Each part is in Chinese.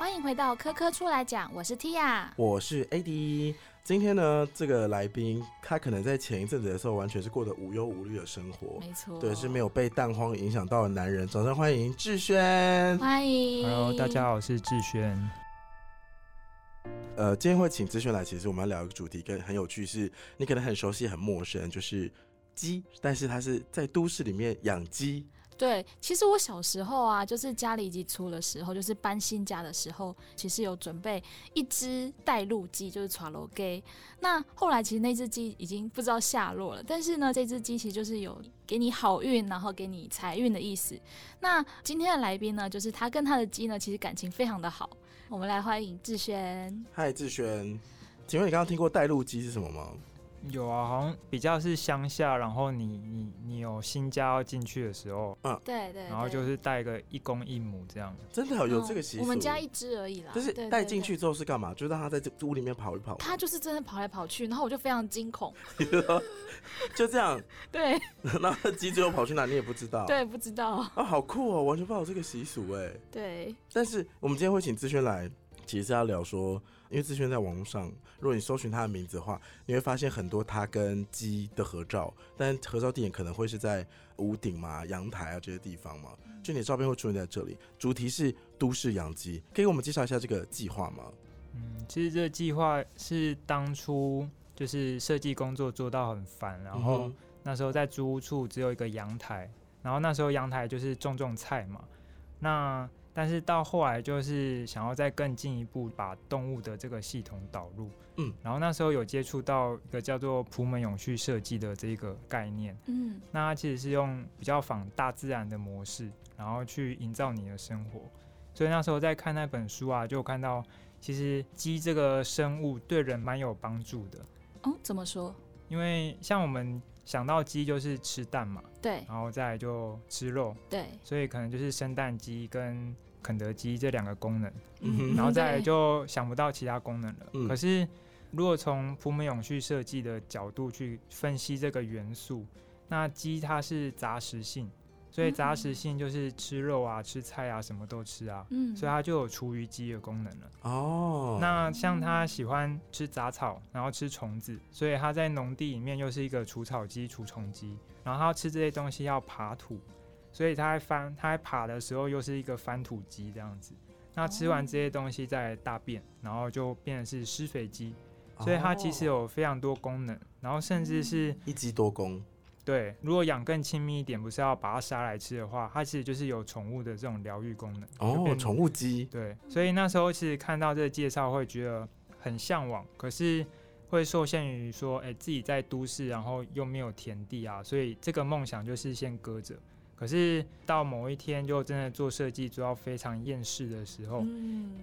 欢迎回到科科出来讲，我是 Tia，我是 AD。今天呢，这个来宾他可能在前一阵子的时候，完全是过得无忧无虑的生活，没错，对，是没有被蛋荒影响到的男人。掌声欢迎志轩，欢迎，Hello，大家好，我是志轩。呃，今天会请志轩来，其实我们要聊一个主题，跟很有趣，是你可能很熟悉、很陌生，就是鸡，但是他是在都市里面养鸡。对，其实我小时候啊，就是家里鸡出的时候，就是搬新家的时候，其实有准备一只带路鸡，就是 t r a g 那后来其实那只鸡已经不知道下落了，但是呢，这只鸡其实就是有给你好运，然后给你财运的意思。那今天的来宾呢，就是他跟他的鸡呢，其实感情非常的好。我们来欢迎志轩。嗨，志轩，请问你刚刚听过带路鸡是什么吗？有啊，好像比较是乡下，然后你你你有新家要进去的时候，嗯，对对，然后就是带个一公一母这样，真的有这个习俗。我们家一只而已啦，就是带进去之后是干嘛？就让它在这屋里面跑一跑。它就是真的跑来跑去，然后我就非常惊恐。就这样，对。那鸡最后跑去哪？你也不知道。对，不知道。啊，好酷哦，完全不知道这个习俗哎。对。但是我们今天会请志轩来。其实是要聊说，因为志轩在网络上，如果你搜寻他的名字的话，你会发现很多他跟鸡的合照，但合照地点可能会是在屋顶嘛、阳台啊这些地方嘛，就你的照片会出现在这里。主题是都市养鸡，可以给我们介绍一下这个计划吗？嗯，其实这个计划是当初就是设计工作做到很烦，然后那时候在租屋处只有一个阳台，然后那时候阳台就是种种菜嘛，那。但是到后来就是想要再更进一步把动物的这个系统导入，嗯，然后那时候有接触到一个叫做普门永续设计的这个概念，嗯，那它其实是用比较仿大自然的模式，然后去营造你的生活。所以那时候在看那本书啊，就看到其实鸡这个生物对人蛮有帮助的。哦，怎么说？因为像我们想到鸡就是吃蛋嘛，对，然后再就吃肉，对，所以可能就是生蛋鸡跟肯德基这两个功能，嗯，然后再就想不到其他功能了。可是如果从普美永续设计的角度去分析这个元素，那鸡它是杂食性。所以杂食性就是吃肉啊、吃菜啊，什么都吃啊，嗯，所以它就有厨余鸡的功能了。哦，那像它喜欢吃杂草，然后吃虫子，所以它在农地里面又是一个除草机、除虫机。然后它吃这些东西要爬土，所以它在翻、它在爬的时候又是一个翻土机这样子。那吃完这些东西再大便，然后就变成是施肥机。所以它其实有非常多功能，然后甚至是一机多功。对，如果养更亲密一点，不是要把它杀来吃的话，它其实就是有宠物的这种疗愈功能哦，宠物鸡。对，所以那时候其实看到这个介绍，会觉得很向往，可是会受限于说，哎，自己在都市，然后又没有田地啊，所以这个梦想就是先搁着。可是到某一天，就真的做设计做到非常厌世的时候，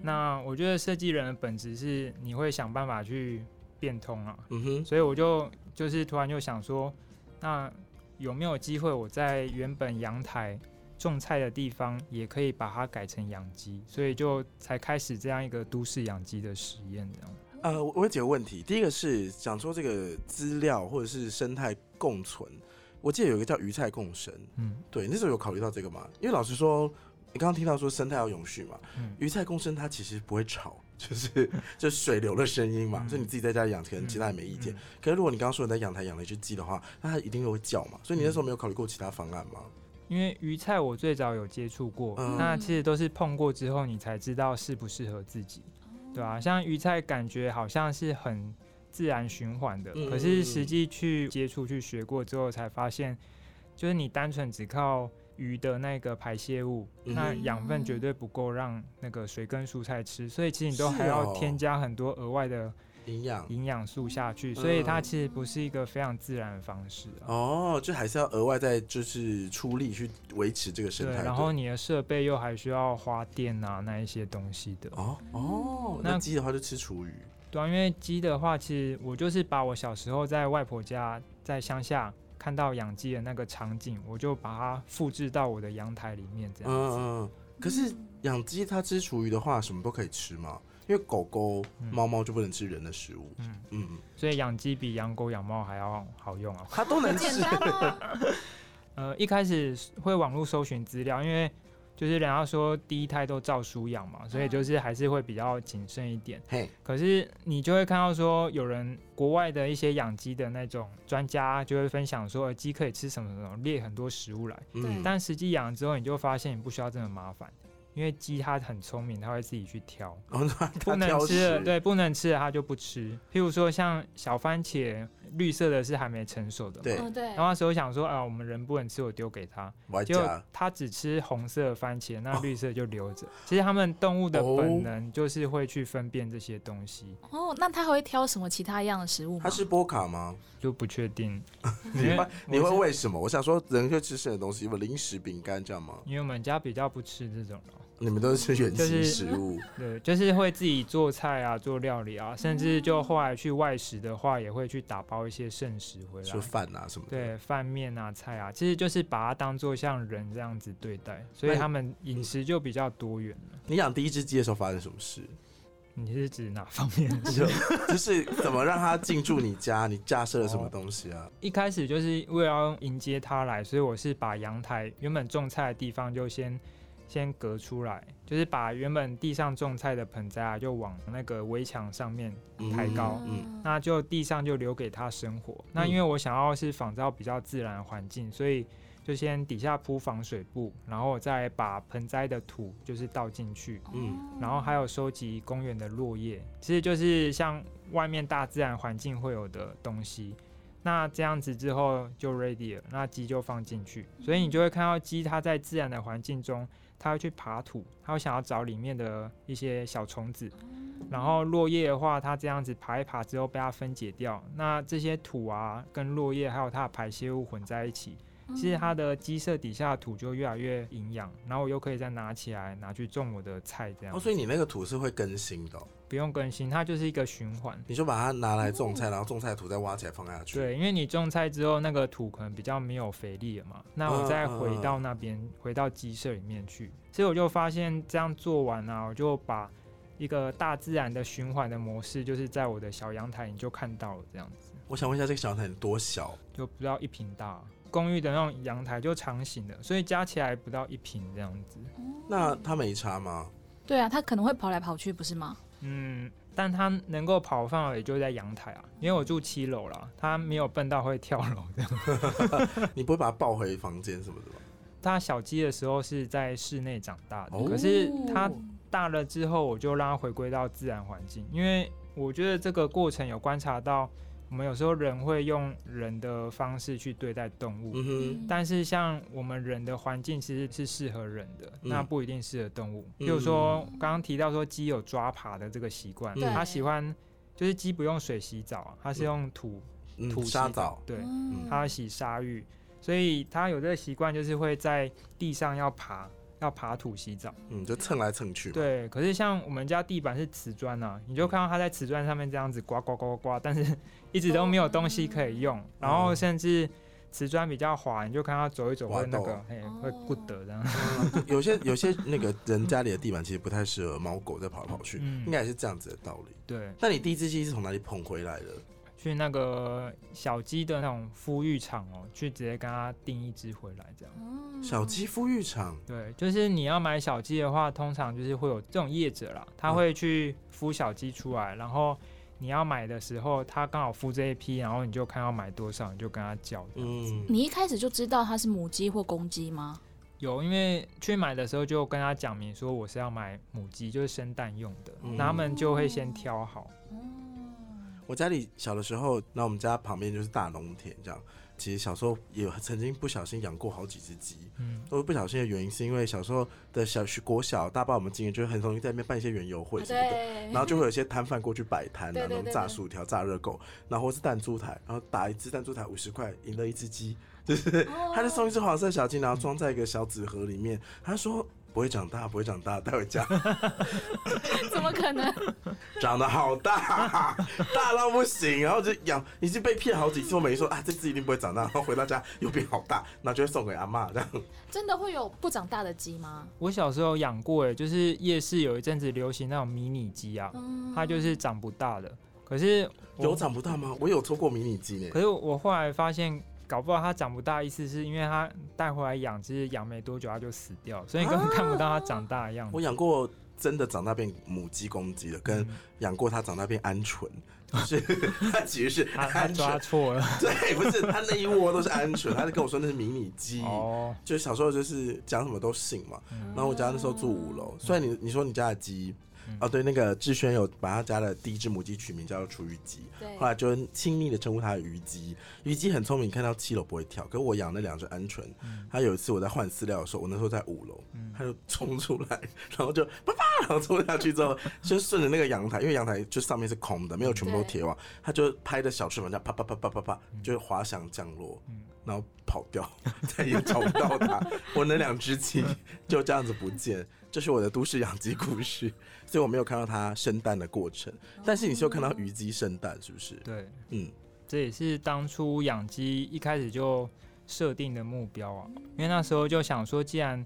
那我觉得设计人的本质是你会想办法去变通啊。嗯哼，所以我就就是突然就想说。那有没有机会我在原本阳台种菜的地方，也可以把它改成养鸡？所以就才开始这样一个都市养鸡的实验。这样。呃，我有几个问题。第一个是讲说这个资料或者是生态共存，我记得有一个叫鱼菜共生。嗯，对，那时候有考虑到这个吗？因为老实说。你刚刚听到说生态要永续嘛？嗯鱼菜共生它其实不会吵，就是 就水流的声音嘛。所以你自己在家养，可能其他也没意见。可是如果你刚刚说你在阳台养了一只鸡的话，那它一定会叫嘛。所以你那时候没有考虑过其他方案吗？因为鱼菜我最早有接触过，那其实都是碰过之后你才知道适不适合自己，对啊？像鱼菜感觉好像是很自然循环的，可是实际去接触去学过之后才发现，就是你单纯只靠。鱼的那个排泄物，那养分绝对不够让那个水跟蔬菜吃，所以其实你都还要添加很多额外的营养营养素下去，所以它其实不是一个非常自然的方式哦，就还是要额外再就是出力去维持这个生态，然后你的设备又还需要花电啊那一些东西的哦哦，那鸡的话就吃厨余，对啊，因为鸡的话，其实我就是把我小时候在外婆家在乡下。看到养鸡的那个场景，我就把它复制到我的阳台里面，这样子。嗯嗯。可是养鸡它吃厨余的话，什么都可以吃吗？因为狗狗、猫猫就不能吃人的食物。嗯嗯。所以养鸡比养狗、养猫还要好用啊！它都能吃。呃，一开始会网络搜寻资料，因为就是人家说第一胎都照书养嘛，所以就是还是会比较谨慎一点。嘿，可是你就会看到说，有人国外的一些养鸡的那种专家就会分享说，鸡可以吃什么什么，列很多食物来。嗯，但实际养了之后，你就发现你不需要这么麻烦。因为鸡它很聪明，它会自己去挑，不能吃的对，不能吃的它就不吃。譬如说像小番茄，绿色的是还没成熟的，对对。然后那时候想说啊，我们人不能吃，我丢给他，就它只吃红色番茄，那绿色就留着。其实他们动物的本能就是会去分辨这些东西。哦，那他还会挑什么其他一样的食物吗？它是波卡吗？就不确定。你会你会为什么？我想说，人会吃剩的东西，有零食、饼干这样吗？因为我们家比较不吃这种你们都是吃原形食物，对，就是会自己做菜啊，做料理啊，甚至就后来去外食的话，也会去打包一些剩食回来，就饭啊什么的，对，饭面啊菜啊，其实就是把它当做像人这样子对待，所以他们饮食就比较多元了。你养第一只鸡的时候发生什么事？你是指哪方面？就 就是怎么让它进驻你家？你架设了什么东西啊？一开始就是为了要迎接它来，所以我是把阳台原本种菜的地方就先。先隔出来，就是把原本地上种菜的盆栽啊，就往那个围墙上面抬高，嗯，那就地上就留给他生活。那因为我想要是仿照比较自然的环境，所以就先底下铺防水布，然后再把盆栽的土就是倒进去，嗯，然后还有收集公园的落叶，其实就是像外面大自然环境会有的东西。那这样子之后就 ready 了，那鸡就放进去，所以你就会看到鸡它在自然的环境中。它会去爬土，它会想要找里面的一些小虫子，然后落叶的话，它这样子爬一爬之后被它分解掉，那这些土啊跟落叶还有它的排泄物混在一起，其实它的鸡舍底下的土就越来越营养，然后我又可以再拿起来拿去种我的菜这样。哦，所以你那个土是会更新的。不用更新，它就是一个循环。你就把它拿来种菜，然后种菜土再挖起来放下去。对，因为你种菜之后，那个土可能比较没有肥力了嘛。那我再回到那边，回到鸡舍里面去。所以我就发现这样做完啊，我就把一个大自然的循环的模式，就是在我的小阳台你就看到了这样子。我想问一下，这个小阳台多小？就不到一平大，公寓的那种阳台就长形的，所以加起来不到一平这样子。那它没差吗？对啊，它可能会跑来跑去，不是吗？嗯，但它能够跑范围就在阳台啊，因为我住七楼了，它没有笨到会跳楼这样。你不会把它抱回房间什么的吗？它小鸡的时候是在室内长大的，可是它大了之后，我就让它回归到自然环境，因为我觉得这个过程有观察到。我们有时候人会用人的方式去对待动物，但是像我们人的环境其实是适合人的，那不一定适合动物。比如说刚刚提到说鸡有抓爬的这个习惯，它喜欢就是鸡不用水洗澡，它是用土土沙澡，对，它洗沙浴，所以它有这个习惯，就是会在地上要爬。要爬土洗澡，嗯，就蹭来蹭去。对，可是像我们家地板是瓷砖呐，你就看到它在瓷砖上面这样子刮刮刮刮，但是 一直都没有东西可以用。然后甚至瓷砖比较滑，你就看它走一走会那个，嘿，会不得这样。有些有些那个人家里的地板其实不太适合猫狗在跑来跑去，应该也是这样子的道理。对。那你第一只鸡是从哪里捧回来的？去那个小鸡的那种孵育场哦，去直接跟他订一只回来，这样。小鸡孵育场。对，就是你要买小鸡的话，通常就是会有这种业者啦，他会去孵小鸡出来，然后你要买的时候，他刚好孵这一批，然后你就看要买多少，你就跟他叫。嗯。你一开始就知道它是母鸡或公鸡吗？有，因为去买的时候就跟他讲明说我是要买母鸡，就是生蛋用的，他们就会先挑好。我家里小的时候，那我们家旁边就是大农田，这样。其实小时候也曾经不小心养过好几只鸡，嗯，都不小心的原因，是因为小时候的小学国小大爸我们经验就是很容易在那边办一些园游会什么的，然后就会有一些 摊贩过去摆摊啊，那种炸薯条、炸热狗，然后是弹珠台，然后打一只弹珠台五十块，赢了一只鸡，就是他就送一只黄色小鸡，然后装在一个小纸盒里面，他说。不会长大，不会长大，带回家。怎么可能？长得好大，大到不行，然后就养，已经被骗好几次。我每次说啊，这只一定不会长大，然后回到家又变好大，那就会送给阿妈这样。真的会有不长大的鸡吗？我小时候养过，哎，就是夜市有一阵子流行那种迷你鸡啊，它就是长不大的。可是有长不大吗？我有抽过迷你鸡呢。可是我后来发现。搞不好它长不大，意思是因为它带回来养，其实养没多久它就死掉，所以你根本看不到它长大的样子。我养过真的长大变母鸡公鸡的，跟养过它长大变鹌鹑。就是，它其实是它抓错了，对，不是它那一窝都是鹌鹑，它就跟我说那是迷你鸡，哦，就小时候就是讲什么都信嘛。然后我家那时候住五楼，虽然你你说你家的鸡。哦，对，那个志轩有把他家的第一只母鸡取名叫做雏鱼鸡，后来就亲昵的称呼它的鱼鸡。鱼鸡很聪明，看到七楼不会跳。可我养那两只鹌鹑，它有一次我在换饲料的时候，我那时候在五楼，它就冲出来，然后就啪 啪，然后冲下去之后，就顺着那个阳台，因为阳台就上面是空的，没有全部都铁网，它就拍着小翅膀，这样啪啪啪啪啪啪，就滑翔降落，然后跑掉，再也找不到它。我那两只鸡 就这样子不见。这是我的都市养鸡故事，所以我没有看到它生蛋的过程。但是你是有看到鱼鸡生蛋，是不是？对，嗯，这也是当初养鸡一开始就设定的目标啊。因为那时候就想说，既然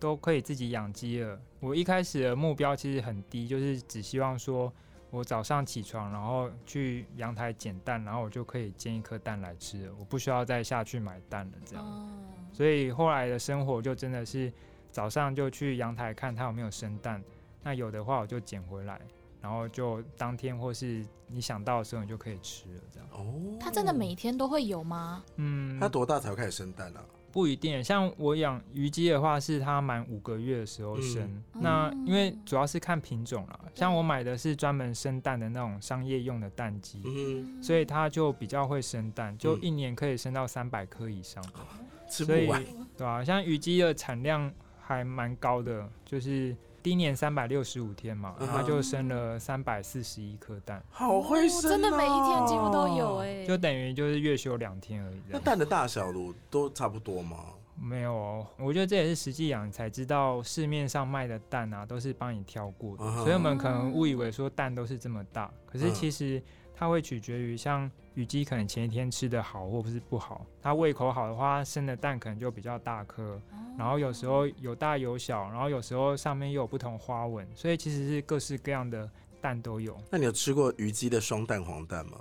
都可以自己养鸡了，我一开始的目标其实很低，就是只希望说我早上起床，然后去阳台捡蛋，然后我就可以煎一颗蛋来吃了，我不需要再下去买蛋了。这样，所以后来的生活就真的是。早上就去阳台看它有没有生蛋，那有的话我就捡回来，然后就当天或是你想到的时候你就可以吃了，这样。哦，它真的每天都会有吗？嗯，它多大才会开始生蛋呢？不一定，像我养鱼鸡的话，是它满五个月的时候生。那因为主要是看品种啦，像我买的是专门生蛋的那种商业用的蛋鸡，所以它就比较会生蛋，就一年可以生到三百颗以上。吃不完，对吧？像鱼鸡的产量。还蛮高的，就是第一年三百六十五天嘛，它就生了三百四十一颗蛋，好会生，真的每一天几乎都有哎，就等于就是月休两天而已。那蛋的大小都都差不多吗？没有哦，我觉得这也是实际养才知道，市面上卖的蛋啊都是帮你挑过的，所以我们可能误以为说蛋都是这么大，可是其实。它会取决于像雨鸡，可能前一天吃的好或不是不好。它胃口好的话，生的蛋可能就比较大颗，然后有时候有大有小，然后有时候上面又有不同花纹，所以其实是各式各样的蛋都有。那你有吃过鱼鸡的双蛋黄蛋吗？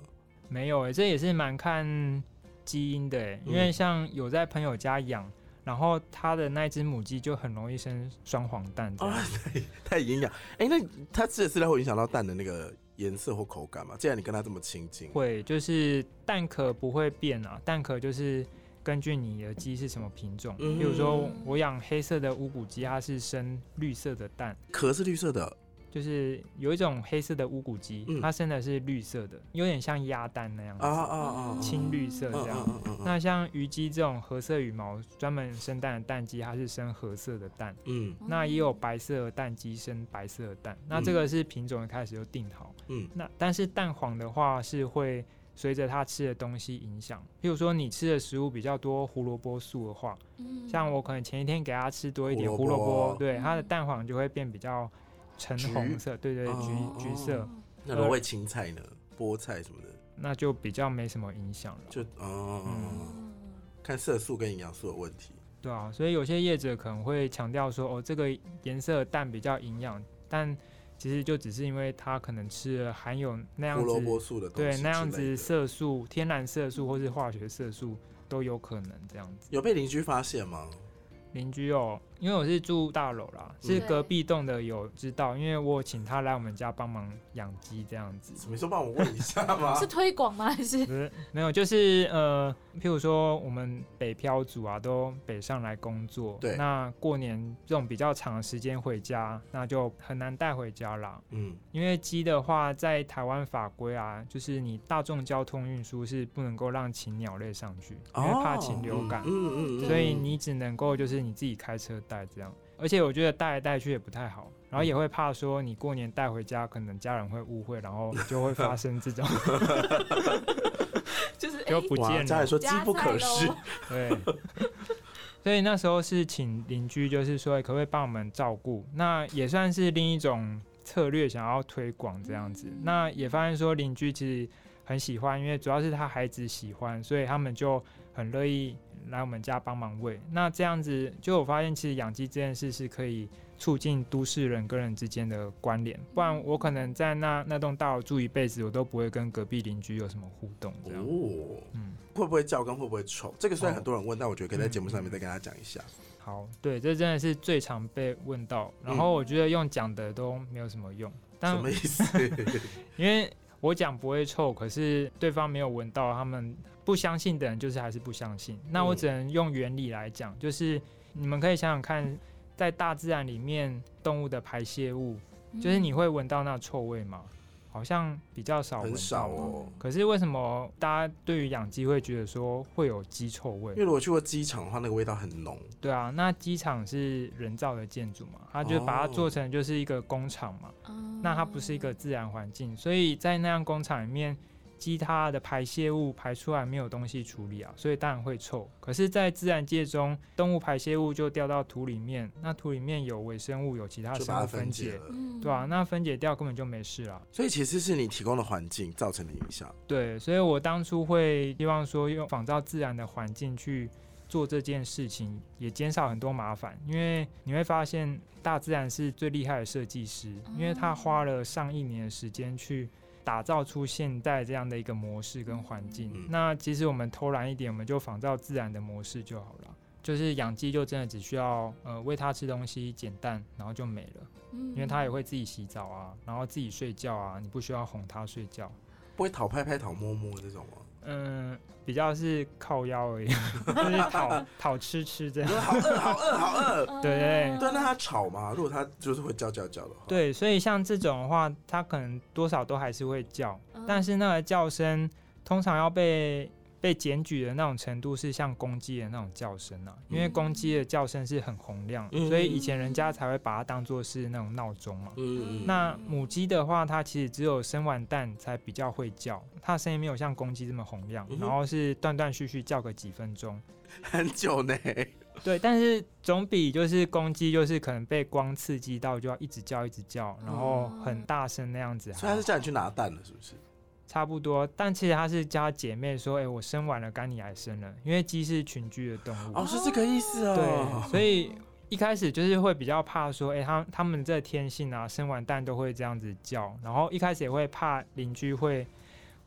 没有诶，这也是蛮看基因的，因为像有在朋友家养，然后他的那只母鸡就很容易生双黄蛋。啊，太太营养。哎，那它吃的饲料会影响到蛋的那个？颜色或口感嘛，既然你跟它这么亲近，会就是蛋壳不会变啊，蛋壳就是根据你的鸡是什么品种，比如说我养黑色的乌骨鸡，它是生绿色的蛋，壳是绿色的。就是有一种黑色的乌骨鸡，它生的是绿色的，有点像鸭蛋那样子，青绿色这样。那像鱼鸡这种褐色羽毛专门生蛋的蛋鸡，它是生褐色的蛋。嗯，那也有白色的蛋鸡生白色的蛋。那这个是品种一开始就定好。嗯，那但是蛋黄的话是会随着它吃的东西影响。譬如说你吃的食物比较多胡萝卜素的话，像我可能前一天给它吃多一点胡萝卜，对它的蛋黄就会变比较。橙红色，对对，橘橘色。那如果青菜呢？菠菜什么的，那就比较没什么影响了。就哦，看色素跟营养素的问题。对啊，所以有些业者可能会强调说，哦，这个颜色蛋比较营养，但其实就只是因为它可能吃了含有那样子胡萝卜素的，对那样子色素、天然色素或是化学色素都有可能这样子。有被邻居发现吗？邻居哦。因为我是住大楼啦，是隔壁栋的有知道，因为我请他来我们家帮忙养鸡这样子。你说帮我问一下 吗？是推广吗？还是？不是，没有，就是呃，譬如说我们北漂族啊，都北上来工作，对，那过年这种比较长的时间回家，那就很难带回家啦。嗯，因为鸡的话，在台湾法规啊，就是你大众交通运输是不能够让禽鸟类上去，因为怕禽流感，嗯嗯，所以你只能够就是你自己开车。带这样，而且我觉得带来带去也不太好，然后也会怕说你过年带回家，可能家人会误会，然后就会发生这种，就是就不见了。家人说机不可失，对。所以那时候是请邻居，就是说可不可以帮我们照顾，那也算是另一种策略，想要推广这样子。那也发现说邻居其实很喜欢，因为主要是他孩子喜欢，所以他们就很乐意来我们家帮忙喂。那这样子，就我发现其实养鸡这件事是可以促进都市人跟人之间的关联，不然我可能在那那栋大楼住一辈子，我都不会跟隔壁邻居有什么互动。这样，哦，嗯，会不会叫跟会不会臭？这个虽然很多人问，但我觉得可以在节目上面再跟大家讲一下。好，对，这真的是最常被问到，然后我觉得用讲的都没有什么用。但什么意思？因为我讲不会臭，可是对方没有闻到，他们不相信的人就是还是不相信。那我只能用原理来讲，就是你们可以想想看，在大自然里面动物的排泄物，就是你会闻到那臭味吗？好像比较少，很少哦。可是为什么大家对于养鸡会觉得说会有鸡臭味？因为如果去过机场的话，那个味道很浓。对啊，那机场是人造的建筑嘛，它就把它做成就是一个工厂嘛，那它不是一个自然环境，所以在那样工厂里面。鸡它的排泄物排出来没有东西处理啊，所以当然会臭。可是，在自然界中，动物排泄物就掉到土里面，那土里面有微生物，有其他生物分解，对吧？那分解掉根本就没事了。所以其实是你提供的环境造成的影响。对，所以我当初会希望说用仿造自然的环境去做这件事情，也减少很多麻烦。因为你会发现，大自然是最厉害的设计师，因为他花了上一年的时间去。打造出现代这样的一个模式跟环境，那其实我们偷懒一点，我们就仿照自然的模式就好了。就是养鸡就真的只需要呃喂它吃东西、捡蛋，然后就没了。嗯，因为它也会自己洗澡啊，然后自己睡觉啊，你不需要哄它睡觉。不会讨拍拍、讨摸摸这种吗？嗯，比较是靠腰而已，就是讨讨吃吃这样。好饿，好饿，好饿。对对对，那他吵嘛？如果他就是会叫叫叫的话。对，所以像这种的话，他可能多少都还是会叫，但是那个叫声通常要被。被检举的那种程度是像公鸡的那种叫声啊，因为公鸡的叫声是很洪亮，所以以前人家才会把它当做是那种闹钟嘛。那母鸡的话，它其实只有生完蛋才比较会叫，它的声音没有像公鸡这么洪亮，然后是断断续续叫个几分钟，很久呢。对，但是总比就是公鸡就是可能被光刺激到就要一直叫一直叫，然后很大声那样子。所以它是叫你去拿蛋了，是不是？差不多，但其实他是叫姐妹说：“哎，我生完了，该你来生了。”因为鸡是群居的动物，哦，是这个意思哦。对，所以一开始就是会比较怕说：“哎，他他们这天性啊，生完蛋都会这样子叫。”然后一开始也会怕邻居会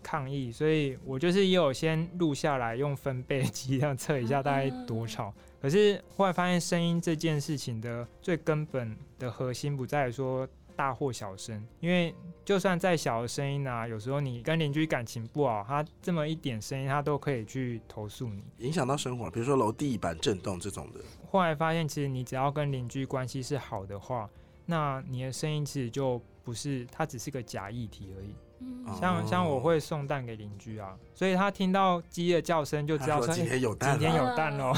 抗议，所以我就是也有先录下来，用分贝机这样测一下大概多吵。可是后来发现，声音这件事情的最根本的核心不在说。大或小声，因为就算再小的声音啊，有时候你跟邻居感情不好，他这么一点声音，他都可以去投诉你，影响到生活，比如说楼地板震动这种的。后来发现，其实你只要跟邻居关系是好的话，那你的声音其实就不是，它只是个假议题而已。像像我会送蛋给邻居啊，所以他听到鸡的叫声就知道今天有蛋，今天有蛋哦。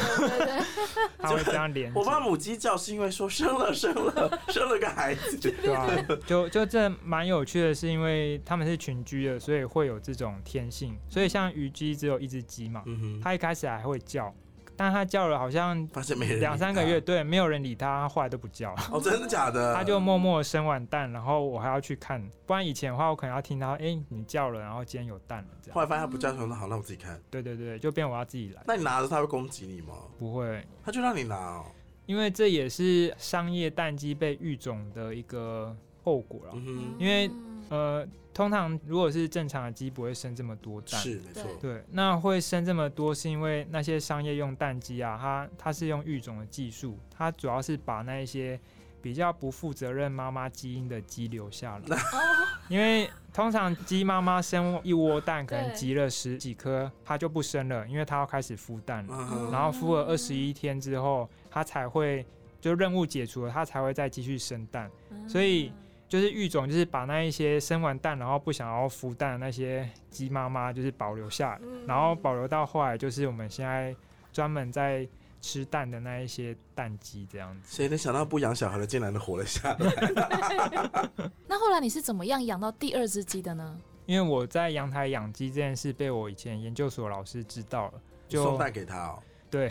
他会这样连。我怕母鸡叫是因为说生了生了生了个孩子，对吧？就就这蛮有趣的，是因为他们是群居的，所以会有这种天性。所以像虞姬只有一只鸡嘛，它一开始还会叫。但他叫了，好像发现没人两三个月，对，没有人理他，后来都不叫。哦，真的假的？他就默默生完蛋，然后我还要去看，不然以前的话，我可能要听到，哎，你叫了，然后今天有蛋了，这样。后来发现他不叫，说那好，那我自己看。对对对，就变我要自己来。那你拿着他会攻击你吗？不会，他就让你拿哦。因为这也是商业蛋鸡被育种的一个后果了。嗯因为呃。通常如果是正常的鸡不会生这么多蛋，是没错。对，那会生这么多是因为那些商业用蛋鸡啊，它它是用育种的技术，它主要是把那一些比较不负责任妈妈基因的鸡留下来。因为通常鸡妈妈生一窝蛋，可能集了十几颗，它就不生了，因为它要开始孵蛋了。然后孵了二十一天之后，它才会就任务解除了，它才会再继续生蛋。所以。就是育种，就是把那一些生完蛋然后不想要孵蛋的那些鸡妈妈，就是保留下，然后保留到后来，就是我们现在专门在吃蛋的那一些蛋鸡这样子。谁能想到不养小孩的竟然能活了下来？那后来你是怎么样养到第二只鸡的呢？因为我在阳台养鸡这件事被我以前研究所老师知道了，就送蛋给他哦。对，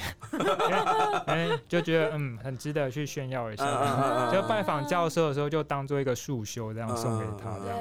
哎，就觉得嗯，很值得去炫耀一下。就拜访教授的时候，就当做一个束修这样送给他这样。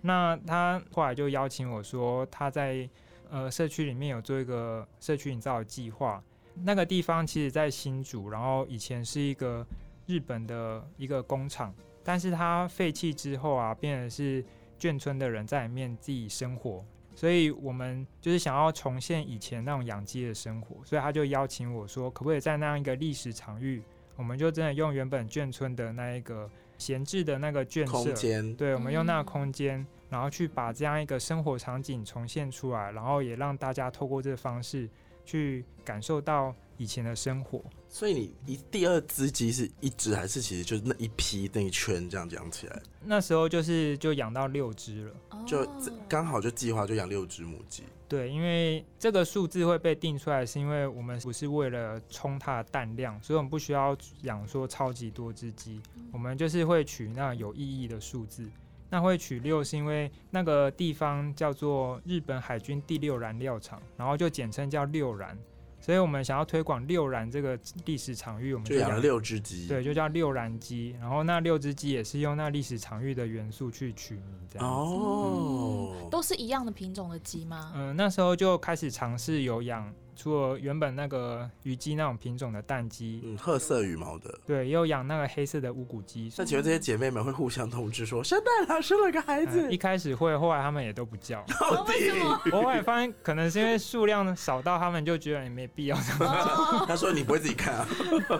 那他后来就邀请我说，他在呃社区里面有做一个社区营造的计划。那个地方其实在新竹，然后以前是一个日本的一个工厂，但是它废弃之后啊，变成是眷村的人在里面自己生活。所以我们就是想要重现以前那种养鸡的生活，所以他就邀请我说，可不可以在那样一个历史场域，我们就真的用原本眷村的那一个闲置的那个圈空间，对，我们用那个空间，然后去把这样一个生活场景重现出来，然后也让大家透过这个方式去感受到。以前的生活，所以你一第二只鸡是一只还是其实就是那一批那一圈这样养起来？那时候就是就养到六只了，就刚好就计划就养六只母鸡。对，因为这个数字会被定出来，是因为我们不是为了冲它的蛋量，所以我们不需要养说超级多只鸡，我们就是会取那有意义的数字。那会取六是因为那个地方叫做日本海军第六燃料厂，然后就简称叫六燃。所以我们想要推广六燃这个历史场域，我们就养了六只鸡，对，就叫六燃鸡。然后那六只鸡也是用那历史场域的元素去取名，这样哦，都是一样的品种的鸡吗？嗯，那时候就开始尝试有养。除了原本那个鱼鸡那种品种的蛋鸡，嗯，褐色羽毛的，对，又养那个黑色的乌骨鸡。那请问这些姐妹们会互相通知说生蛋了，生了个孩子？一开始会，后来他们也都不叫。为什么？我后来发现可能是因为数量少到他们就觉得也没必要。他说你不会自己看啊？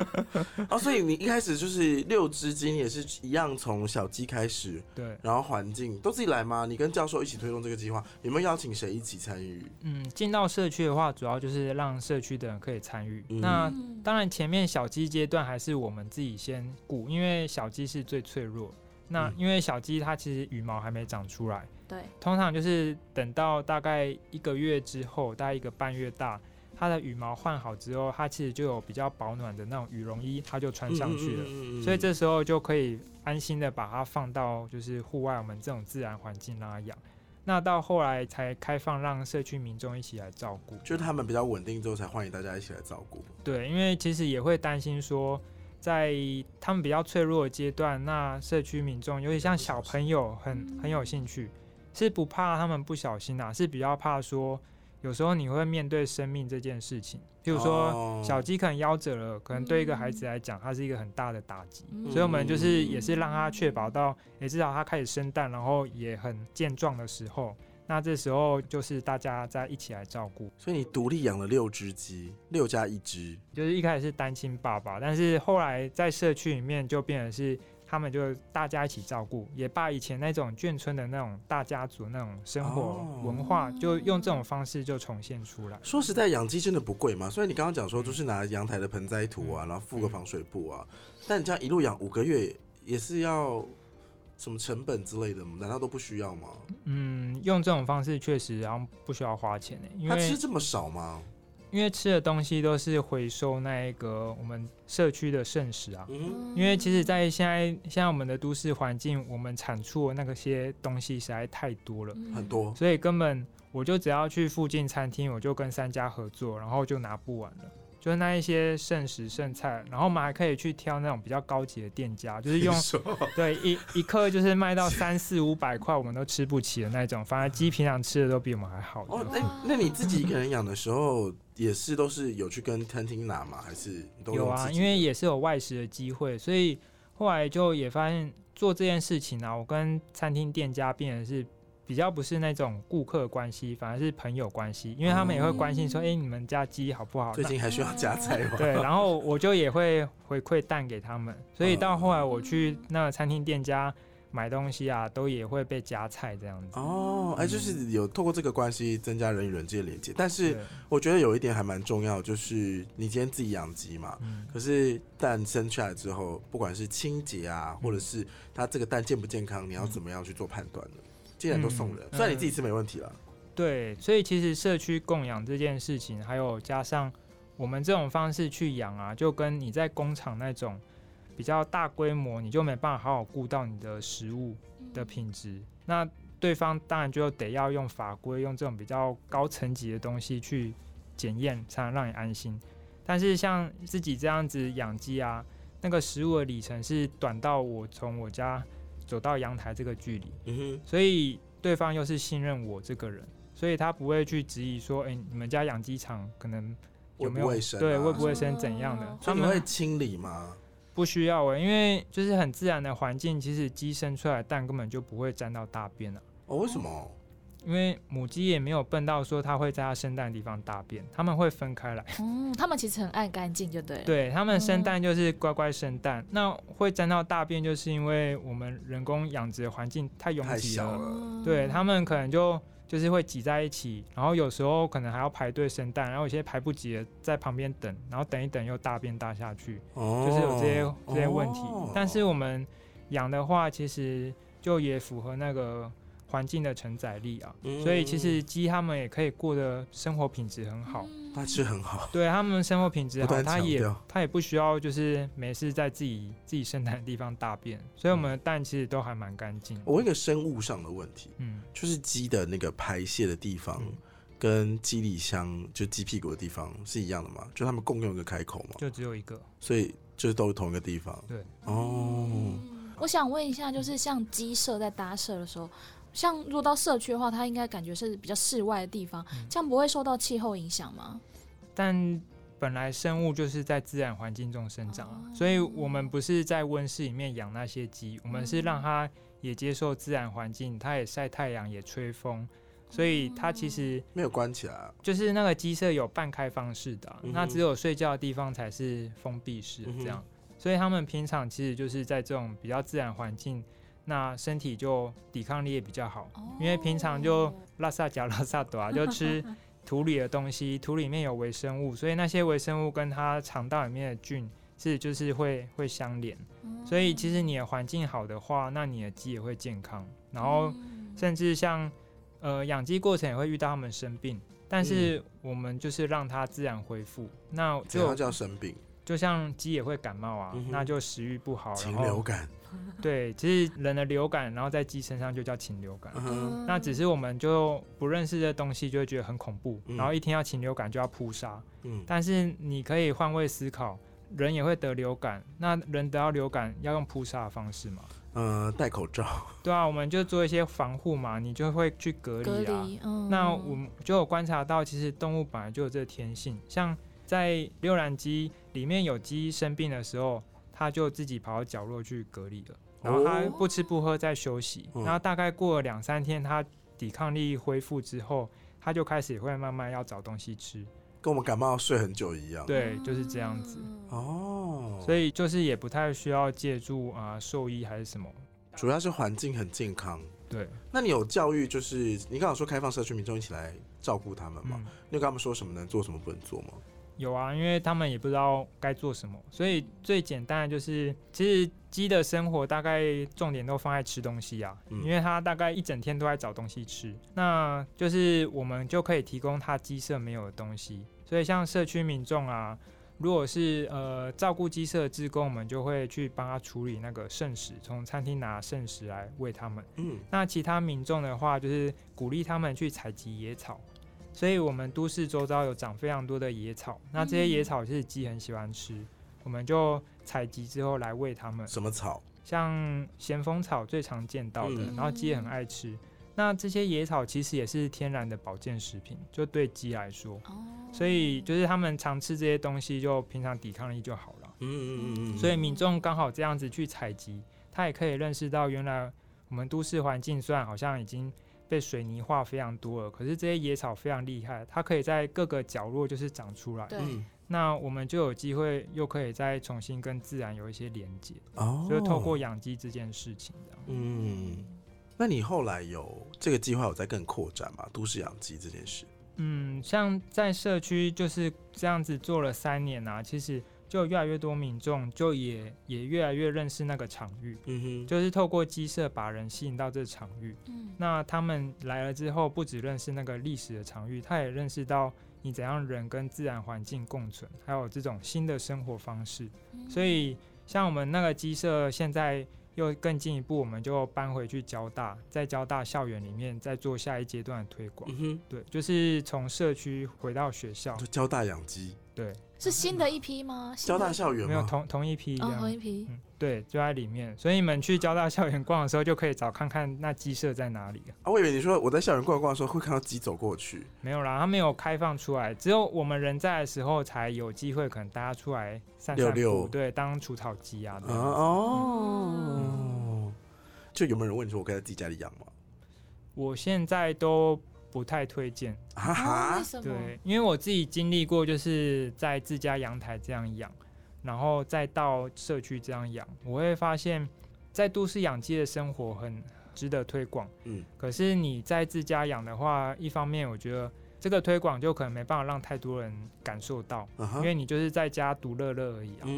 哦，所以你一开始就是六只鸡，你也是一样从小鸡开始，对，然后环境都自己来吗？你跟教授一起推动这个计划，有没有邀请谁一起参与？嗯，进到社区的话，主要就是。让社区的人可以参与。那当然，前面小鸡阶段还是我们自己先顾，因为小鸡是最脆弱。那因为小鸡它其实羽毛还没长出来，对，通常就是等到大概一个月之后，大概一个半月大，它的羽毛换好之后，它其实就有比较保暖的那种羽绒衣，它就穿上去了。所以这时候就可以安心的把它放到就是户外我们这种自然环境让它养。那到后来才开放让社区民众一起来照顾，就是他们比较稳定之后才欢迎大家一起来照顾。对，因为其实也会担心说，在他们比较脆弱的阶段，那社区民众尤其像小朋友很很有兴趣，是不怕他们不小心啊，是比较怕说。有时候你会面对生命这件事情，譬如说小鸡可能夭折了，可能对一个孩子来讲，它是一个很大的打击。所以，我们就是也是让它确保到，也至少它开始生蛋，然后也很健壮的时候，那这时候就是大家在一起来照顾。所以你独立养了六只鸡，六加一只，就是一开始是单亲爸爸，但是后来在社区里面就变成是。他们就大家一起照顾，也把以前那种眷村的那种大家族那种生活文化，就用这种方式就重现出来。说实在，养鸡真的不贵嘛？虽然你刚刚讲说，就是拿阳台的盆栽土啊，然后附个防水布啊，但你这样一路养五个月，也是要什么成本之类的，难道都不需要吗？嗯，用这种方式确实，然后不需要花钱呢。因为吃这么少吗？因为吃的东西都是回收那一个我们社区的剩食啊，因为其实，在现在现在我们的都市环境，我们产出的那个些东西实在太多了，很多，所以根本我就只要去附近餐厅，我就跟三家合作，然后就拿不完了。就是那一些剩食剩菜，然后我们还可以去挑那种比较高级的店家，就是用对一一克就是卖到三四五百块，我们都吃不起的那种。反而鸡平常吃的都比我们还好。哦，那那你自己一个人养的时候，也是都是有去跟餐厅拿吗？还是有啊？因为也是有外食的机会，所以后来就也发现做这件事情啊，我跟餐厅店家变成是。比较不是那种顾客关系，反而是朋友关系，因为他们也会关心说，哎，你们家鸡好不好？最近还需要加菜吗？对，然后我就也会回馈蛋给他们，所以到后来我去那个餐厅店家买东西啊，都也会被加菜这样子。哦，哎，就是有透过这个关系增加人与人之间连接。但是我觉得有一点还蛮重要，就是你今天自己养鸡嘛，可是蛋生出来之后，不管是清洁啊，或者是它这个蛋健不健康，你要怎么样去做判断呢？既然都送人，虽然你自己吃没问题了。对，所以其实社区供养这件事情，还有加上我们这种方式去养啊，就跟你在工厂那种比较大规模，你就没办法好好顾到你的食物的品质。那对方当然就得要用法规，用这种比较高层级的东西去检验，才能让你安心。但是像自己这样子养鸡啊，那个食物的里程是短到我从我家。走到阳台这个距离，所以对方又是信任我这个人，所以他不会去质疑说，哎，你们家养鸡场可能有没有卫生对卫不卫生怎样的？他们会清理吗？不需要哎，因为就是很自然的环境，其实鸡生出来蛋根本就不会沾到大便啊。哦，为什么？因为母鸡也没有笨到说它会在它生蛋的地方大便，它们会分开来。嗯，它们其实很爱干净，就对。对，它们生蛋就是乖乖生蛋。那会沾到大便，就是因为我们人工养殖的环境太拥挤了。对，它们可能就就是会挤在一起，然后有时候可能还要排队生蛋，然后有些排不及的在旁边等，然后等一等又大便大下去，就是有这些这些问题。但是我们养的话，其实就也符合那个。环境的承载力啊，所以其实鸡它们也可以过得生活品质很好，它吃很好，对它们生活品质好，它也它也不需要就是没事在自己自己生产的地方大便，所以我们的蛋其实都还蛮干净。我一个生物上的问题，嗯，就是鸡的那个排泄的地方跟鸡里箱就鸡屁股的地方是一样的吗？就他们共用一个开口吗？就只有一个，所以就是都是同一个地方。对，哦，我想问一下，就是像鸡舍在搭设的时候。像如果到社区的话，它应该感觉是比较室外的地方，这样不会受到气候影响吗？但本来生物就是在自然环境中生长，啊所以我们不是在温室里面养那些鸡，我们是让它也接受自然环境，它也晒太阳，也吹风，所以它其实没有关起来，就是那个鸡舍有半开放式的，那只有睡觉的地方才是封闭式这样，所以他们平常其实就是在这种比较自然环境。那身体就抵抗力也比较好，因为平常就拉萨加拉萨多啊，就吃土里的东西，土里面有微生物，所以那些微生物跟它肠道里面的菌是就是会会相连，所以其实你的环境好的话，那你的鸡也会健康，然后甚至像呃养鸡过程也会遇到它们生病，但是我们就是让它自然恢复，那就叫生病，就像鸡也会感冒啊，那就食欲不好，禽流感。对，其实人的流感，然后在鸡身上就叫禽流感。那只是我们就不认识的东西，就会觉得很恐怖。然后一听到禽流感就要扑杀。嗯，但是你可以换位思考，人也会得流感。那人得到流感要用扑杀的方式吗？呃，戴口罩。对啊，我们就做一些防护嘛，你就会去隔离啊。那我们就有观察到，其实动物本来就有这个天性，像在溜卵鸡里面有鸡生病的时候。他就自己跑到角落去隔离了，然后他不吃不喝在休息，然后大概过了两三天，他抵抗力恢复之后，他就开始也会慢慢要找东西吃，跟我们感冒要睡很久一样。对，就是这样子。哦，所以就是也不太需要借助啊兽医还是什么，主要是环境很健康。对，那你有教育就是你刚刚说开放社区民众一起来照顾他们吗？你有跟他们说什么能做什么不能做吗？有啊，因为他们也不知道该做什么，所以最简单的就是，其实鸡的生活大概重点都放在吃东西啊，因为它大概一整天都在找东西吃，那就是我们就可以提供它鸡舍没有的东西。所以像社区民众啊，如果是呃照顾鸡舍的职工，我们就会去帮他处理那个剩食，从餐厅拿剩食来喂他们。嗯，那其他民众的话，就是鼓励他们去采集野草。所以，我们都市周遭有长非常多的野草，那这些野草其实鸡很喜欢吃，我们就采集之后来喂它们。什么草？像咸丰草最常见到的，然后鸡也很爱吃。那这些野草其实也是天然的保健食品，就对鸡来说。哦。所以就是他们常吃这些东西，就平常抵抗力就好了。嗯嗯嗯嗯。所以民众刚好这样子去采集，他也可以认识到，原来我们都市环境虽然好像已经。被水泥化非常多了，可是这些野草非常厉害，它可以在各个角落就是长出来。对，那我们就有机会又可以再重新跟自然有一些连接。哦，就是透过养鸡这件事情的。嗯，那你后来有这个计划有在更扩展吗？都市养鸡这件事？嗯，像在社区就是这样子做了三年啊，其实。就越来越多民众就也也越来越认识那个场域，嗯哼，就是透过鸡舍把人吸引到这个场域，嗯，那他们来了之后，不只认识那个历史的场域，他也认识到你怎样人跟自然环境共存，还有这种新的生活方式。所以像我们那个鸡舍现在又更进一步，我们就搬回去交大，在交大校园里面再做下一阶段的推广。嗯哼，对，就是从社区回到学校，就交大养鸡，对。是新的一批吗？交大校园没有同同一批，同一批，嗯，对，就在里面。所以你们去交大校园逛的时候，就可以找看看那鸡舍在哪里啊。我以为你说我在校园逛逛的时候会看到鸡走过去，没有啦，它没有开放出来，只有我们人在的时候才有机会，可能大家出来散散步，对，当除草鸡啊。哦，就有没有人问你说我可以在自己家里养吗？我现在都。不太推荐，为什么？对，因为我自己经历过，就是在自家阳台这样养，然后再到社区这样养，我会发现，在都市养鸡的生活很值得推广。嗯，可是你在自家养的话，一方面我觉得。这个推广就可能没办法让太多人感受到，因为你就是在家独乐乐而已啊。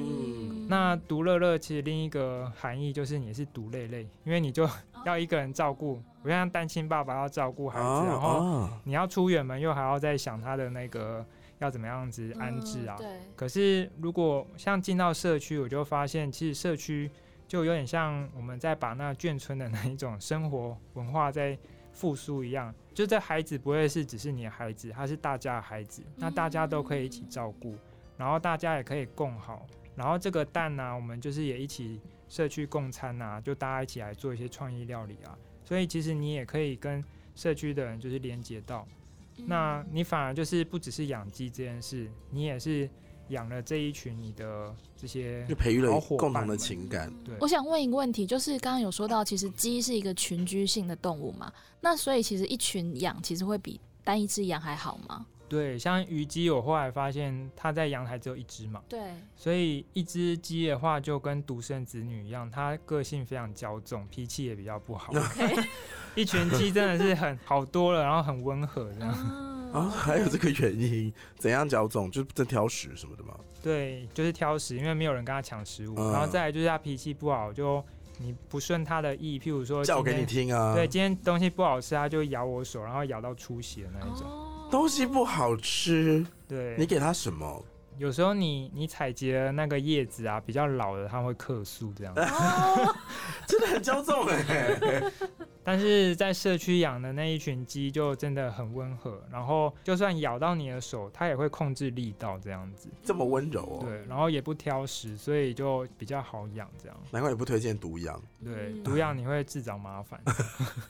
那独乐乐其实另一个含义就是你是独累累，因为你就要一个人照顾，不像单亲爸爸要照顾孩子，然后你要出远门又还要再想他的那个要怎么样子安置啊。对。可是如果像进到社区，我就发现其实社区就有点像我们在把那眷村的那一种生活文化在。复苏一样，就这孩子不会是只是你的孩子，他是大家的孩子，那大家都可以一起照顾，然后大家也可以共好，然后这个蛋呢，我们就是也一起社区共餐啊，就大家一起来做一些创意料理啊，所以其实你也可以跟社区的人就是连接到，那你反而就是不只是养鸡这件事，你也是。养了这一群你的这些，就培育了共同的情感。对，我想问一个问题，就是刚刚有说到，其实鸡是一个群居性的动物嘛？那所以其实一群养，其实会比单一只养还好吗？对，像鱼鸡，我后来发现它在阳台只有一只嘛。对。所以一只鸡的话，就跟独生子女一样，它个性非常骄纵，脾气也比较不好。一群鸡真的是很好多了，然后很温和这样。啊，还有这个原因？怎样脚肿？就是在挑食什么的吗？对，就是挑食，因为没有人跟他抢食物。然后再来就是他脾气不好，就你不顺他的意，譬如说叫给你听啊。对，今天东西不好吃，他就咬我手，然后咬到出血的那一种。东西不好吃，对，你给他什么？有时候你你采集的那个叶子啊，比较老的，它会克数这样。真的很骄纵哎。但是在社区养的那一群鸡就真的很温和，然后就算咬到你的手，它也会控制力道这样子。这么温柔哦。对，然后也不挑食，所以就比较好养这样。难怪你不推荐独养。对，独养你会自找麻烦。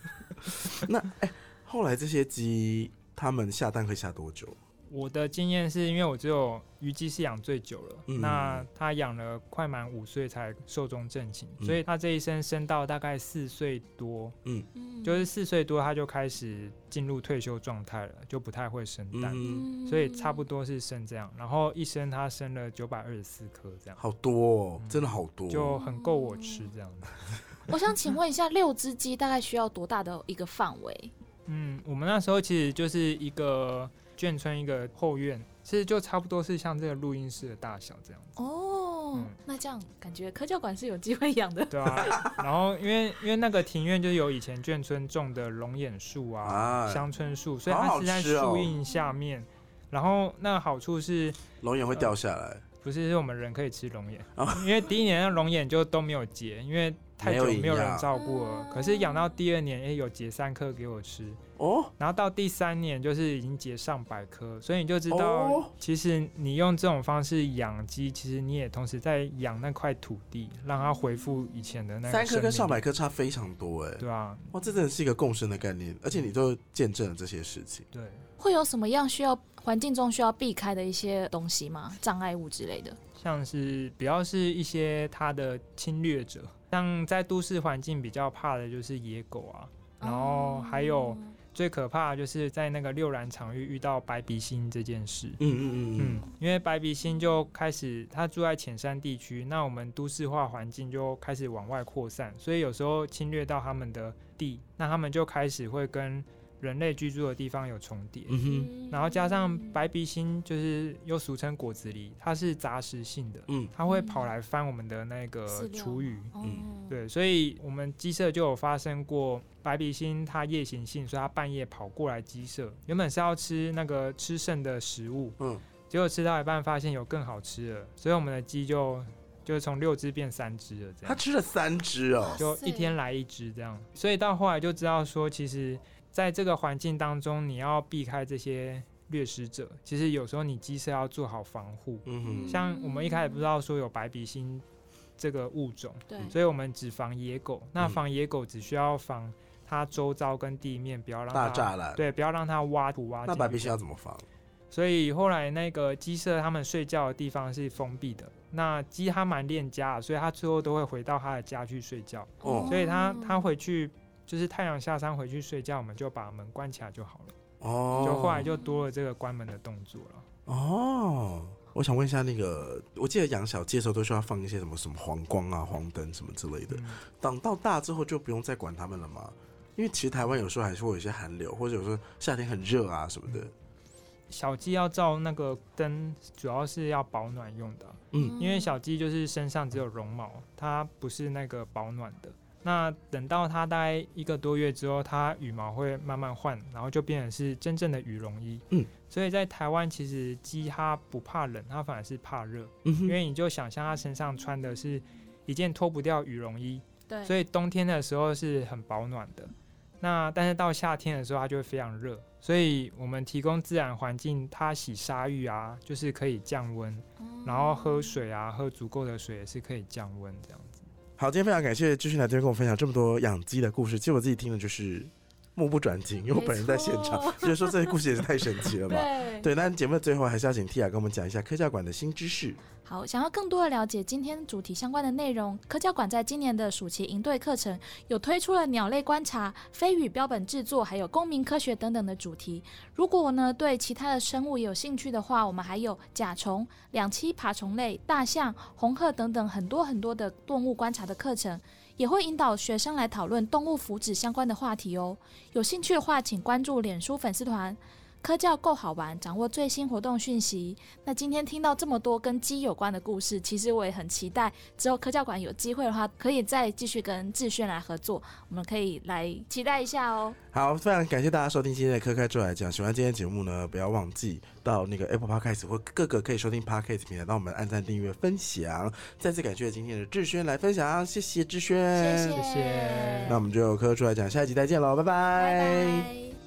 那哎，后来这些鸡它们下蛋会下多久？我的经验是因为我只有虞姬是养最久了，那他养了快满五岁才寿终正寝，所以他这一生生到大概四岁多，嗯，就是四岁多他就开始进入退休状态了，就不太会生蛋，所以差不多是生这样，然后一生他生了九百二十四颗这样，好多，哦，真的好多，就很够我吃这样子。我想请问一下，六只鸡大概需要多大的一个范围？嗯，我们那时候其实就是一个。眷村一个后院，其实就差不多是像这个录音室的大小这样子。哦，那这样感觉科教馆是有机会养的。对啊，然后因为因为那个庭院就有以前眷村种的龙眼树啊、香椿树，所以它是在树荫下面。然后那个好处是龙眼会掉下来，不是是我们人可以吃龙眼，因为第一年那龙眼就都没有结，因为太久没有人照顾了。可是养到第二年，哎，有结三颗给我吃。哦，然后到第三年就是已经结上百颗，所以你就知道，其实你用这种方式养鸡，其实你也同时在养那块土地，让它恢复以前的那。三颗跟上百颗差非常多，哎，对啊，哇，这真的是一个共生的概念，而且你都见证了这些事情。对，会有什么样需要环境中需要避开的一些东西吗？障碍物之类的？像是比较是一些它的侵略者，像在都市环境比较怕的就是野狗啊，然后还有。最可怕的就是在那个六然场域遇到白鼻星这件事。嗯嗯嗯嗯，因为白鼻星就开始，它住在浅山地区，那我们都市化环境就开始往外扩散，所以有时候侵略到他们的地，那他们就开始会跟。人类居住的地方有重叠，然后加上白鼻星，就是又俗称果子狸，它是杂食性的，嗯，它会跑来翻我们的那个厨余，嗯，对，所以我们鸡舍就有发生过白鼻星，它夜行性，所以它半夜跑过来鸡舍，原本是要吃那个吃剩的食物，嗯，结果吃到一半发现有更好吃的，所以我们的鸡就就从六只变三只了，这样，它吃了三只哦，就一天来一只这样，所以到后来就知道说其实。在这个环境当中，你要避开这些掠食者，其实有时候你鸡舍要做好防护。嗯哼，像我们一开始不知道说有白鼻心这个物种，对，所以我们只防野狗。那防野狗只需要防它周遭跟地面不要让大栅栏，对，不要让它挖土挖。那白鼻心要怎么防？所以后来那个鸡舍他们睡觉的地方是封闭的。那鸡它蛮恋家，所以它最后都会回到它的家去睡觉。哦，所以它它回去就是太阳下山回去睡觉，我们就把门关起来就好了。哦，就后来就多了这个关门的动作了。哦，我想问一下，那个我记得养小鸡的时候都需要放一些什么什么黄光啊、黄灯什么之类的。等到大之后就不用再管它们了吗？因为其实台湾有时候还是会有一些寒流，或者有时候夏天很热啊什么的。小鸡要照那个灯，主要是要保暖用的。嗯，因为小鸡就是身上只有绒毛，它不是那个保暖的。那等到它大概一个多月之后，它羽毛会慢慢换，然后就变成是真正的羽绒衣。嗯，所以在台湾其实鸡它不怕冷，它反而是怕热。嗯因为你就想象它身上穿的是一件脱不掉羽绒衣，对，所以冬天的时候是很保暖的。那但是到夏天的时候，它就会非常热。所以我们提供自然环境，它洗沙浴啊，就是可以降温，然后喝水啊，喝足够的水也是可以降温这样。好，今天非常感谢志勋来这边跟我分享这么多养鸡的故事。其实我自己听的就是目不转睛，因为我本人在现场，觉得说这些故事也是太神奇了吧。对，那节目的最后还是要请 Tia 跟我们讲一下科教馆的新知识。好，想要更多的了解今天主题相关的内容，科教馆在今年的暑期营队课程有推出了鸟类观察、飞羽标本制作，还有公民科学等等的主题。如果呢对其他的生物有兴趣的话，我们还有甲虫、两栖爬虫类、大象、红鹤等等很多很多的动物观察的课程，也会引导学生来讨论动物福祉相关的话题哦。有兴趣的话，请关注脸书粉丝团。科教够好玩，掌握最新活动讯息。那今天听到这么多跟鸡有关的故事，其实我也很期待之后科教馆有机会的话，可以再继续跟志轩来合作。我们可以来期待一下哦。好，非常感谢大家收听今天的科开出来讲。喜欢今天节目呢，不要忘记到那个 Apple Podcast 或各个可以收听 Podcast 平台，帮我们按赞、订阅、分享。再次感谢今天的志轩来分享，谢谢志轩，谢谢。那我们就科出来讲，下一集再见喽，拜拜。